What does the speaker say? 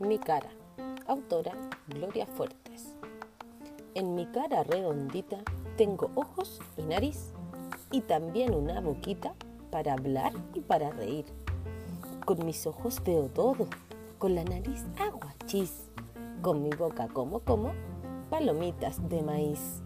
mi cara. Autora Gloria Fuertes. En mi cara redondita tengo ojos y nariz y también una boquita para hablar y para reír. Con mis ojos veo todo, con la nariz agua chis, con mi boca como como palomitas de maíz.